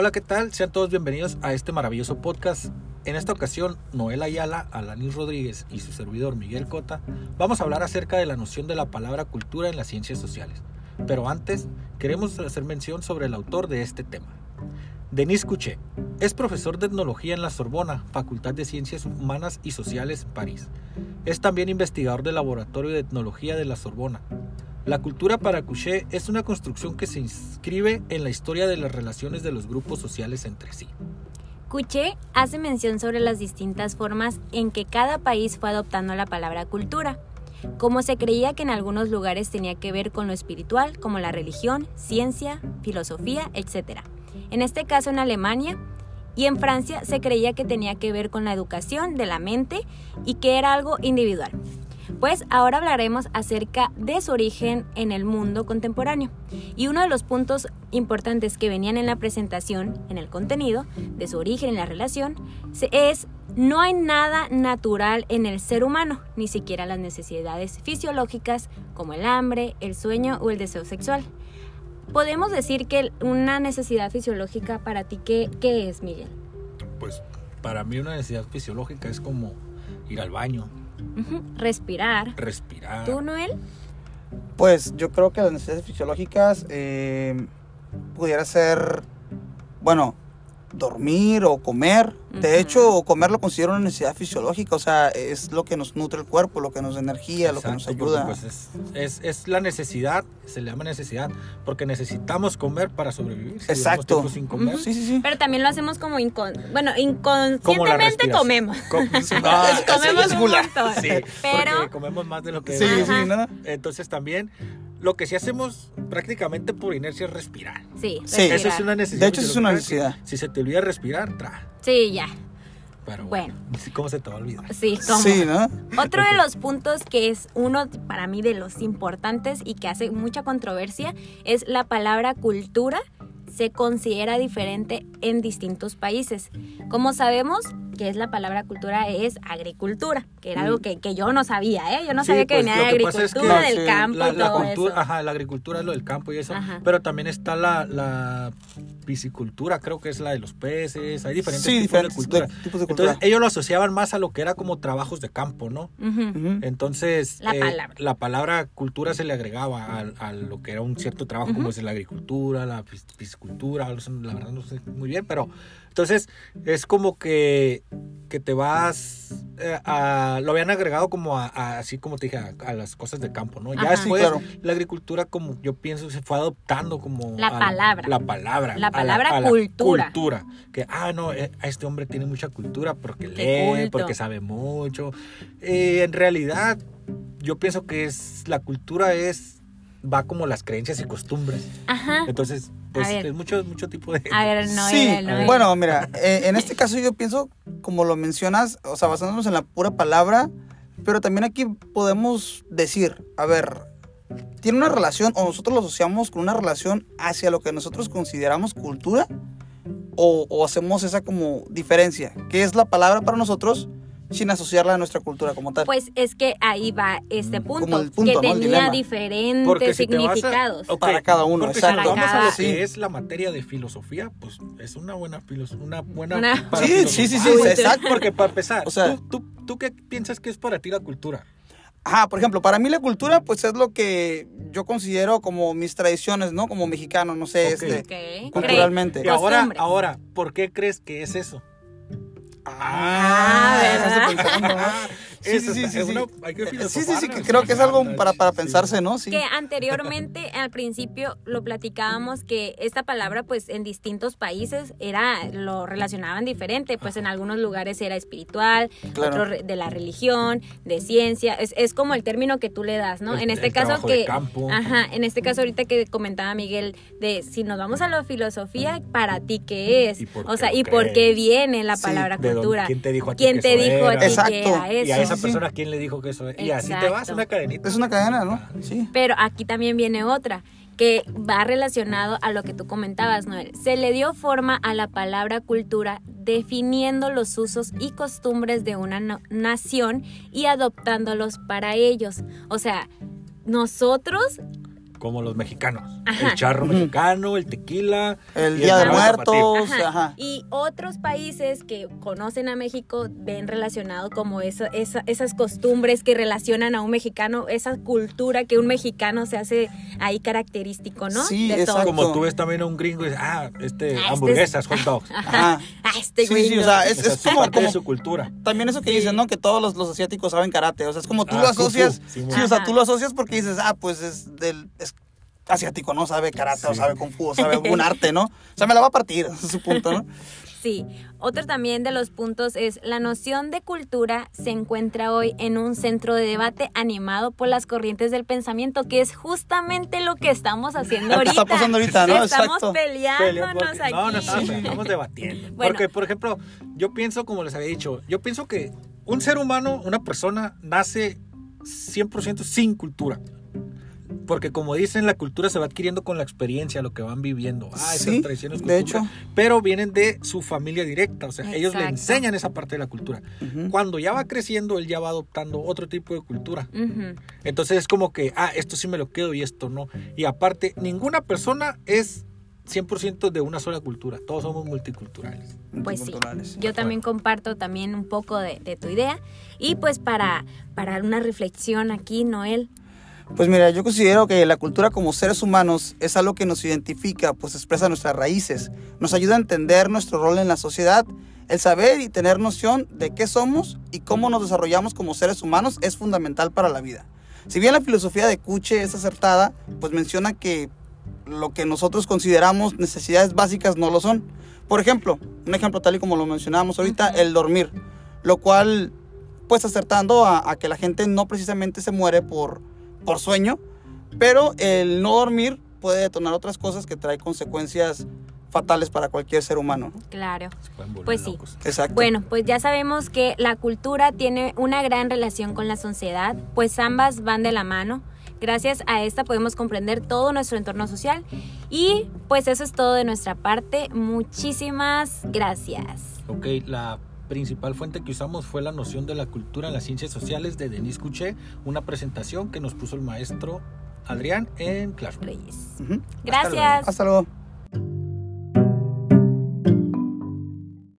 Hola, ¿qué tal? Sean todos bienvenidos a este maravilloso podcast. En esta ocasión, Noel Ayala, Alanis Rodríguez y su servidor Miguel Cota vamos a hablar acerca de la noción de la palabra cultura en las ciencias sociales. Pero antes, queremos hacer mención sobre el autor de este tema. Denis Couché es profesor de etnología en la Sorbona, Facultad de Ciencias Humanas y Sociales, París. Es también investigador del Laboratorio de Etnología de la Sorbona. La cultura para Couché es una construcción que se inscribe en la historia de las relaciones de los grupos sociales entre sí. Couché hace mención sobre las distintas formas en que cada país fue adoptando la palabra cultura. Como se creía que en algunos lugares tenía que ver con lo espiritual, como la religión, ciencia, filosofía, etc. En este caso en Alemania y en Francia se creía que tenía que ver con la educación de la mente y que era algo individual. Pues ahora hablaremos acerca de su origen en el mundo contemporáneo. Y uno de los puntos importantes que venían en la presentación, en el contenido, de su origen en la relación, es no hay nada natural en el ser humano, ni siquiera las necesidades fisiológicas como el hambre, el sueño o el deseo sexual. Podemos decir que una necesidad fisiológica para ti, ¿qué, qué es, Miguel? Pues para mí una necesidad fisiológica es como ir al baño, Respirar. respirar. ¿Tú, Noel? Pues yo creo que las necesidades fisiológicas eh, pudiera ser, bueno, dormir o comer. De hecho, comer lo considero una necesidad fisiológica, o sea, es lo que nos nutre el cuerpo, lo que nos da energía, lo que nos ayuda. pues, es, es- es la necesidad, se le llama necesidad, porque necesitamos comer para sobrevivir. Si Exacto. sin comer. Sí, sí, sí. Pero también lo hacemos como incon... bueno, inconscientemente comemos. Co- Ah, es- comemos es un montón. Sí, pero porque comemos más de lo que Sí, sí, ¿no? Entonces también lo que sí hacemos prácticamente por inercia es respirar. sí, Sí. respirar. Eso es una necesidad. De hecho, eso es una necesidad. Si se te olvida respirar, tra. Sí, ya. Pero Bueno. ¿cómo se te va a olvidar? Sí, ¿cómo? Sí, ¿no? Otro de los puntos que es uno para mí de los importantes y que hace mucha controversia es la palabra cultura se considera diferente en distintos países. Como sabemos que es la palabra cultura es agricultura, que era algo que, que yo no sabía, ¿eh? Yo no Sí, sabía que pues, venía de es que- agricultura, del sí, campo La, y la todo cultura, eso. ajá, la agricultura es lo del campo y eso, Ajá. pero también está la, la piscicultura, creo que es la de los peces, hay diferentes Sí, tipos diferentes de cultura. de- tipos de cultura. Entonces ellos lo asociaban más a lo que era como trabajos de campo, ¿no? Entonces, La eh, palabra. la palabra cultura se le agregaba a, a lo que era un cierto trabajo, como es la agricultura, la pis- piscicultura, la verdad no sé muy bien, pero entonces es como que, que te vas, eh, a, lo habían agregado como a, a- así como te dije, a, a las cosas de campo, ¿no? Ya Ajá. después Sí, claro. la agricultura, como yo pienso, se fue adoptando como... La a- palabra. La palabra. La a palabra a la cultura. cultura. Que, ah, no, eh, este hombre tiene mucha cultura porque Qué lee, culto. porque sabe mucho. Eh, en realidad, yo pienso que es la cultura es va como las creencias y costumbres. Ajá. Entonces, pues es mucho mucho tipo de A ver, sí, bueno, mira, eh, en este caso yo pienso, como lo mencionas, o sea, basándonos en la pura palabra, pero también aquí podemos decir, a ver, tiene una relación, o nosotros lo asociamos con una relación hacia lo que nosotros consideramos cultura, o, o hacemos esa como diferencia, que es la palabra para nosotros sin asociarla a nuestra cultura como tal. Pues es que ahí va este punto, Como el punto, que tenía diferentes Porque si vas a- significados. Ok, Para cada uno, porque exacto. Si vamos a lo que es la materia de filosofía, pues es una buena filosofía, una buena Una- Sí, sí, sí, sí, exacto. Porque para empezar, O sea- ¿tú, tú, tú qué piensas que es para ti la cultura? Ajá, por ejemplo, para mí la cultura, pues es lo que yo considero como mis tradiciones, ¿no? Como mexicano, no sé, este. Culturalmente. Y ahora, ahora, ¿por qué crees que es eso? Ah, ¿verdad? Sí, sí, sí, hay que Sí, sí, sí, filosofarla, que creo que es algo para, para pensarse, ¿no? Sí. Que anteriormente, al principio, lo platicábamos que esta palabra, pues en distintos países era, lo relacionaban diferente. Pues en algunos lugares era espiritual, Claro. otros de la religión, de ciencia. Es, es como el término que tú le das, ¿no? El- en este caso que. campo. Ajá, en este caso ahorita que comentaba Miguel, de si nos vamos a la filosofía, ¿para ti qué es? ¿Y por o sea, ¿y por qué viene la Sí, palabra ¿De dónde- cultura? ¿Quién te dijo a ti ¿Quién que te eso dijo a era? ti Exacto. que era eso? Esa Sí, persona, ¿quién le dijo que eso era? Y así te vas, una cadenita. Es una cadena, ¿no? Sí. Pero aquí también viene otra, que va relacionado a lo que tú comentabas, Noel. Se le dio forma a la palabra cultura definiendo los usos y costumbres de una no- nación y adoptándolos para ellos. O sea, nosotros como los mexicanos. Ajá. El charro mexicano, el tequila. El Día de. Muertos, Ajá. ajá. Y otros países que conocen a México ven relacionado como esa, esa- esas costumbres que relacionan a un mexicano, esa cultura que un mexicano se hace ahí característico, ¿no? Sí, de exacto. Como tú ves también a un gringo y dices, ah, este, Ah, este hamburguesas, hot dogs. Ajá. Ah, este Sí, güey. sí, o sea, es, es como, parte de como- su cultura. también eso que Sí. dicen, ¿no? Que todos los, los asiáticos saben karate. O sea, es como tú Ah, lo asocias. sí, o sea, tú lo asocias porque dices, ah, pues es del. Es asiático, ¿no? Sabe karate, o Sí. sabe kung fu, o sabe algún arte, ¿no? O sea, me la va a partir, ese es su punto, ¿no? Sí, otro también de los puntos es la noción de cultura se encuentra hoy en un centro de debate animado por las corrientes del pensamiento, que es justamente lo que estamos haciendo Lo que ahorita. está pasando ahorita, ¿no? Estamos Exacto. peleándonos aquí. No, no estamos, estamos debatiendo. Bueno. Porque, por ejemplo, yo pienso, como les había dicho, yo pienso que un ser humano, una persona, nace 100% sin cultura. Porque como dicen, la cultura se va adquiriendo con la experiencia, lo que van viviendo. Ah, esas Sí, tradiciones, de costumbres, Pero vienen de su familia directa, o sea, ellos le enseñan esa parte de la cultura. Ujú. Cuando ya va creciendo, él ya va adoptando otro tipo de cultura. Entonces es como que, ah, esto sí me lo quedo y esto no. Y aparte, ninguna persona es 100% de una sola cultura. Todos somos multiculturales. Pues sí, Multiculturales. yo también comparto también un poco de, de tu idea. Y pues para, para una reflexión aquí, Noel, Pues mira, yo considero que la cultura como seres humanos es algo que nos identifica, pues expresa nuestras raíces, nos ayuda a entender nuestro rol en la sociedad, el saber y tener noción de qué somos y cómo nos desarrollamos como seres humanos es fundamental para la vida. Si bien la filosofía de Kuche es acertada, pues menciona que lo que nosotros consideramos necesidades básicas no lo son. Por ejemplo, un ejemplo tal y como lo mencionábamos ahorita, el dormir, lo cual pues acertando a, a que la gente no precisamente se muere por, por sueño, pero el no dormir puede detonar otras cosas que trae consecuencias fatales para cualquier ser humano. ¿no? claro. Pues sí. locos. Exacto. Bueno, pues ya sabemos que la cultura tiene una gran relación con la sociedad, pues ambas van de la mano. Gracias a esta podemos comprender todo nuestro entorno social. Y pues eso es todo de nuestra parte. Muchísimas gracias. Ok, la principal fuente que usamos fue la noción de la cultura en las ciencias sociales de Denis Couché, una presentación que nos puso el maestro Adrián en Classroom. Reyes. Gracias. Hasta luego.